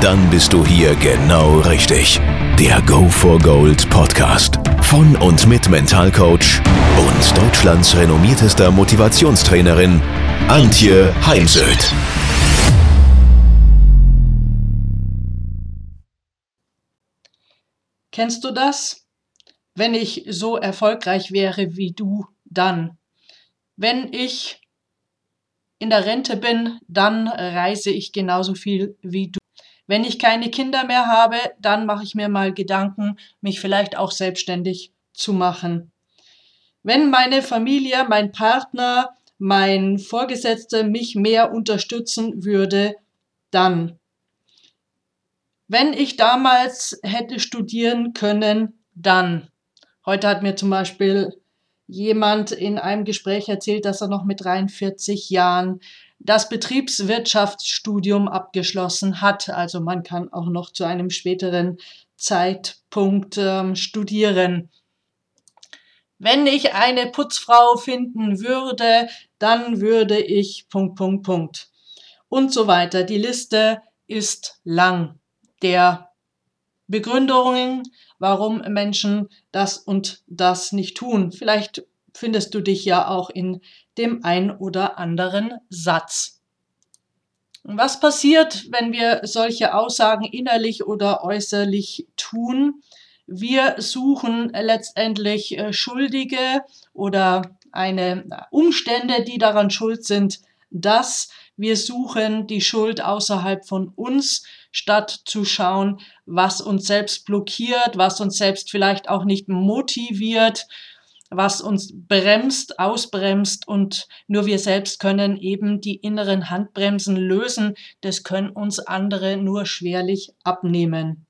Dann bist du hier genau richtig. Der Go for Gold Podcast von und mit Mentalcoach und Deutschlands renommiertester Motivationstrainerin Antje Heimsöth. Kennst du das? Wenn ich so erfolgreich wäre wie du, dann. Wenn ich in der Rente bin, dann reise ich genauso viel wie du. Wenn ich keine Kinder mehr habe, dann mache ich mir mal Gedanken, mich vielleicht auch selbstständig zu machen. Wenn meine Familie, mein Partner, mein Vorgesetzter mich mehr unterstützen würde, dann. Wenn ich damals hätte studieren können, dann. Heute hat mir zum Beispiel jemand in einem Gespräch erzählt, dass er noch mit 43 Jahren das Betriebswirtschaftsstudium abgeschlossen hat. Also man kann auch noch zu einem späteren Zeitpunkt ähm, studieren. Wenn ich eine Putzfrau finden würde, dann würde ich Punkt, Punkt, Punkt. Und so weiter. Die Liste ist lang der Begründungen, warum Menschen das und das nicht tun. Vielleicht findest du dich ja auch in dem ein oder anderen Satz. Was passiert, wenn wir solche Aussagen innerlich oder äußerlich tun? Wir suchen letztendlich äh, Schuldige oder eine Umstände, die daran schuld sind, dass wir suchen die Schuld außerhalb von uns, statt zu schauen, was uns selbst blockiert, was uns selbst vielleicht auch nicht motiviert, was uns bremst, ausbremst und nur wir selbst können eben die inneren Handbremsen lösen. Das können uns andere nur schwerlich abnehmen.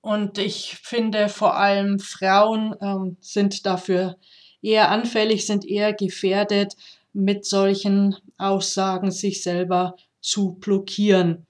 Und ich finde vor allem Frauen ähm, sind dafür eher anfällig, sind eher gefährdet, mit solchen Aussagen sich selber zu blockieren.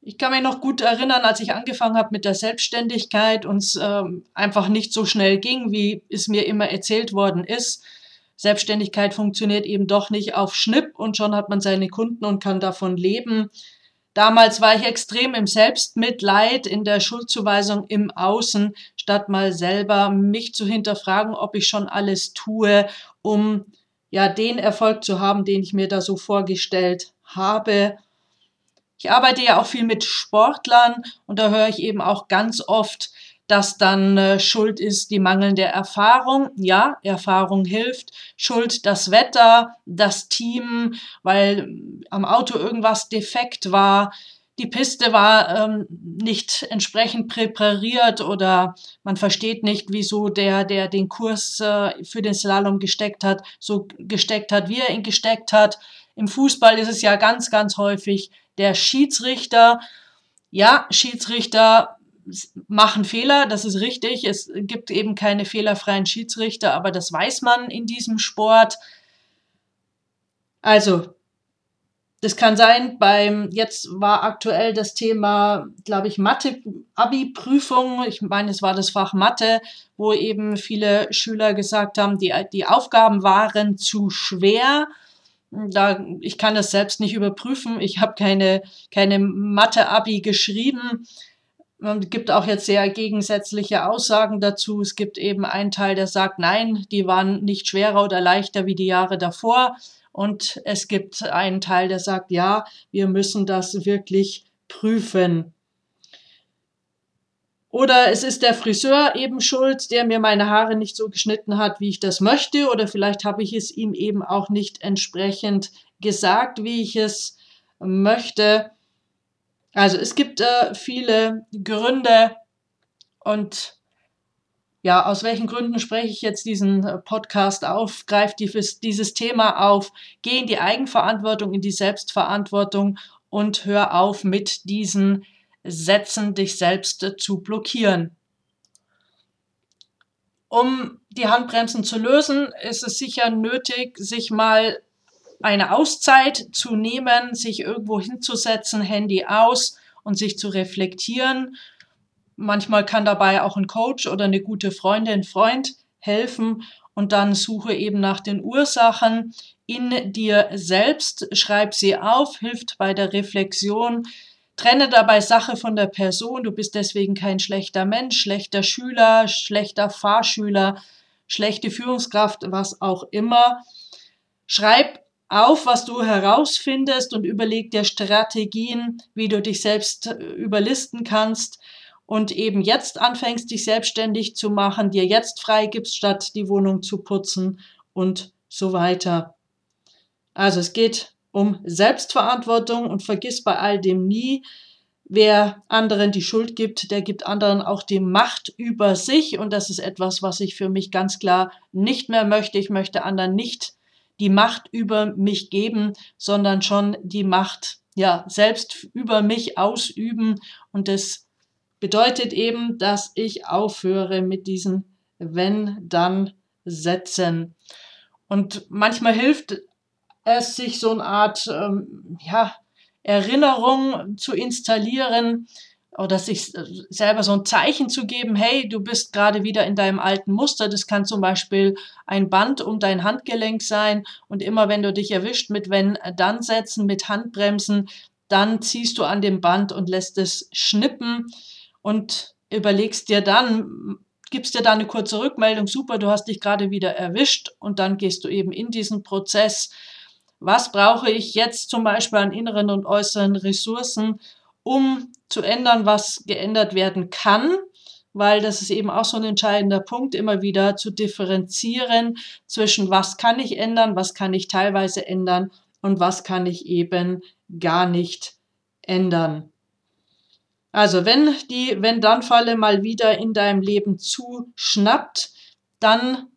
Ich kann mich noch gut erinnern, als ich angefangen habe mit der Selbstständigkeit und es ähm, einfach nicht so schnell ging, wie es mir immer erzählt worden ist. Selbstständigkeit funktioniert eben doch nicht auf Schnipp und schon hat man seine Kunden und kann davon leben. Damals war ich extrem im Selbstmitleid, in der Schuldzuweisung im Außen, statt mal selber mich zu hinterfragen, ob ich schon alles tue, um ja den Erfolg zu haben, den ich mir da so vorgestellt habe. Ich arbeite ja auch viel mit Sportlern und da höre ich eben auch ganz oft, dass dann äh, Schuld ist die mangelnde Erfahrung. Ja, Erfahrung hilft. Schuld das Wetter, das Team, weil am Auto irgendwas defekt war. Die Piste war ähm, nicht entsprechend präpariert oder man versteht nicht, wieso der, der den Kurs äh, für den Slalom gesteckt hat, so gesteckt hat, wie er ihn gesteckt hat. Im Fußball ist es ja ganz, ganz häufig der Schiedsrichter. Ja, Schiedsrichter machen Fehler, das ist richtig. Es gibt eben keine fehlerfreien Schiedsrichter, aber das weiß man in diesem Sport. Also, das kann sein, beim, jetzt war aktuell das Thema, glaube ich, Mathe-Abi-Prüfung. Ich meine, es war das Fach Mathe, wo eben viele Schüler gesagt haben, die, die Aufgaben waren zu schwer da, ich kann das selbst nicht überprüfen. Ich habe keine, keine Mathe-Abi geschrieben. Es gibt auch jetzt sehr gegensätzliche Aussagen dazu. Es gibt eben einen Teil, der sagt, nein, die waren nicht schwerer oder leichter wie die Jahre davor. Und es gibt einen Teil, der sagt, ja, wir müssen das wirklich prüfen. Oder es ist der Friseur eben schuld, der mir meine Haare nicht so geschnitten hat, wie ich das möchte. Oder vielleicht habe ich es ihm eben auch nicht entsprechend gesagt, wie ich es möchte. Also es gibt äh, viele Gründe und ja, aus welchen Gründen spreche ich jetzt diesen äh, Podcast auf, greift dieses Thema auf, geh in die Eigenverantwortung, in die Selbstverantwortung und hör auf mit diesen Sätzen dich selbst zu blockieren. Um die Handbremsen zu lösen, ist es sicher nötig, sich mal eine Auszeit zu nehmen, sich irgendwo hinzusetzen, Handy aus und sich zu reflektieren. Manchmal kann dabei auch ein Coach oder eine gute Freundin, Freund helfen und dann suche eben nach den Ursachen in dir selbst, schreib sie auf, hilft bei der Reflexion, trenne dabei Sache von der Person, du bist deswegen kein schlechter Mensch, schlechter Schüler, schlechter Fahrschüler, schlechte Führungskraft, was auch immer. Schreib auf, was du herausfindest und überleg dir Strategien, wie du dich selbst äh, überlisten kannst und eben jetzt anfängst, dich selbstständig zu machen, dir jetzt freigibst, statt die Wohnung zu putzen und so weiter. Also es geht um Selbstverantwortung und vergiss bei all dem nie, wer anderen die Schuld gibt, der gibt anderen auch die Macht über sich und das ist etwas, was ich für mich ganz klar nicht mehr möchte. Ich möchte anderen nicht die Macht über mich geben, sondern schon die Macht ja selbst über mich ausüben und das bedeutet eben, dass ich aufhöre mit diesen wenn dann Sätzen. Und manchmal hilft es sich so eine Art ähm, ja, Erinnerung zu installieren oder sich selber so ein Zeichen zu geben, hey, du bist gerade wieder in deinem alten Muster. Das kann zum Beispiel ein Band um dein Handgelenk sein und immer wenn du dich erwischt mit wenn dann setzen, mit Handbremsen, dann ziehst du an dem Band und lässt es schnippen und überlegst dir dann, gibst dir da eine kurze Rückmeldung, super, du hast dich gerade wieder erwischt und dann gehst du eben in diesen Prozess was brauche ich jetzt zum Beispiel an inneren und äußeren Ressourcen, um zu ändern, was geändert werden kann, weil das ist eben auch so ein entscheidender Punkt, immer wieder zu differenzieren zwischen was kann ich ändern, was kann ich teilweise ändern und was kann ich eben gar nicht ändern. Also wenn die Wenn-Dann-Falle mal wieder in deinem Leben zuschnappt, dann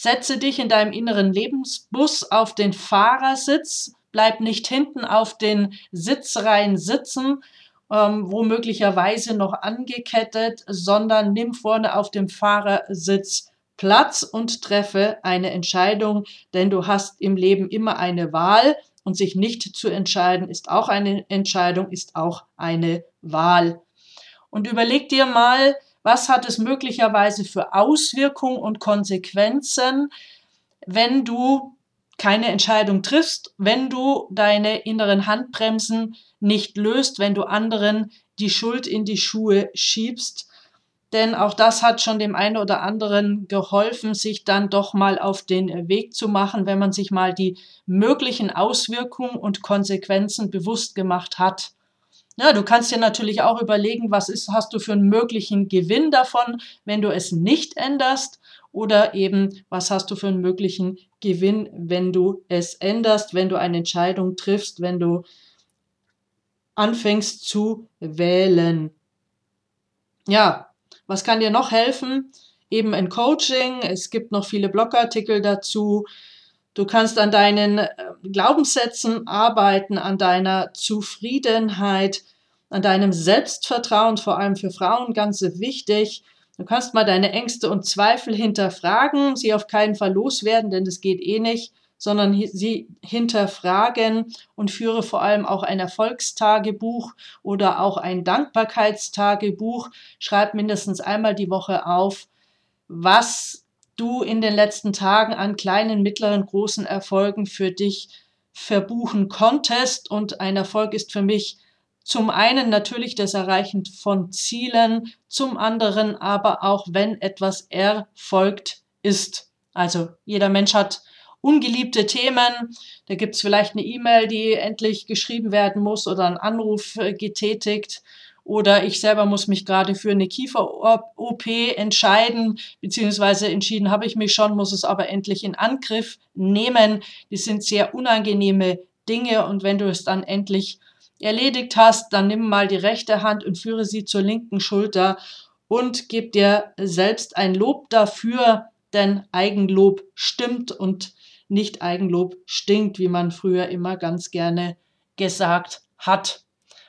Setze dich in deinem inneren Lebensbus auf den Fahrersitz, bleib nicht hinten auf den Sitzreihen sitzen, ähm, womöglicherweise noch angekettet, sondern nimm vorne auf dem Fahrersitz Platz und treffe eine Entscheidung, denn du hast im Leben immer eine Wahl und sich nicht zu entscheiden ist auch eine Entscheidung, ist auch eine Wahl. Und überleg dir mal, was hat es möglicherweise für Auswirkungen und Konsequenzen, wenn du keine Entscheidung triffst, wenn du deine inneren Handbremsen nicht löst, wenn du anderen die Schuld in die Schuhe schiebst. Denn auch das hat schon dem einen oder anderen geholfen, sich dann doch mal auf den Weg zu machen, wenn man sich mal die möglichen Auswirkungen und Konsequenzen bewusst gemacht hat. Ja, du kannst dir natürlich auch überlegen, was ist, hast du für einen möglichen Gewinn davon, wenn du es nicht änderst oder eben, was hast du für einen möglichen Gewinn, wenn du es änderst, wenn du eine Entscheidung triffst, wenn du anfängst zu wählen. Ja, was kann dir noch helfen? Eben ein Coaching. Es gibt noch viele Blogartikel dazu. Du kannst an deinen äh, Glaubenssätzen arbeiten, an deiner Zufriedenheit, an deinem Selbstvertrauen, vor allem für Frauen ganz wichtig. Du kannst mal deine Ängste und Zweifel hinterfragen, sie auf keinen Fall loswerden, denn das geht eh nicht, sondern sie hinterfragen und führe vor allem auch ein Erfolgstagebuch oder auch ein Dankbarkeitstagebuch. Schreib mindestens einmal die Woche auf, was du in den letzten Tagen an kleinen, mittleren, großen Erfolgen für dich verbuchen konntest. Und ein Erfolg ist für mich zum einen natürlich das Erreichen von Zielen, zum anderen aber auch, wenn etwas erfolgt ist. Also jeder Mensch hat ungeliebte Themen. Da gibt es vielleicht eine E-Mail, die endlich geschrieben werden muss oder ein Anruf äh, getätigt oder ich selber muss mich gerade für eine Kiefer-OP entscheiden, beziehungsweise entschieden habe ich mich schon, muss es aber endlich in Angriff nehmen. Die sind sehr unangenehme Dinge und wenn du es dann endlich erledigt hast, dann nimm mal die rechte Hand und führe sie zur linken Schulter und gib dir selbst ein Lob dafür, denn Eigenlob stimmt und nicht Eigenlob stinkt, wie man früher immer ganz gerne gesagt hat.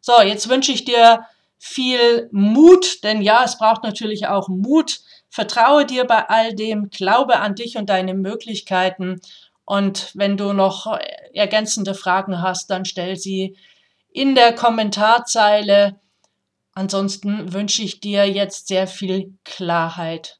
So, jetzt wünsche ich dir viel Mut, denn ja, es braucht natürlich auch Mut, Vertraue dir bei all dem, glaube an dich und deine Möglichkeiten. Und wenn du noch ergänzende Fragen hast, dann stell sie in der Kommentarzeile. Ansonsten wünsche ich dir jetzt sehr viel Klarheit.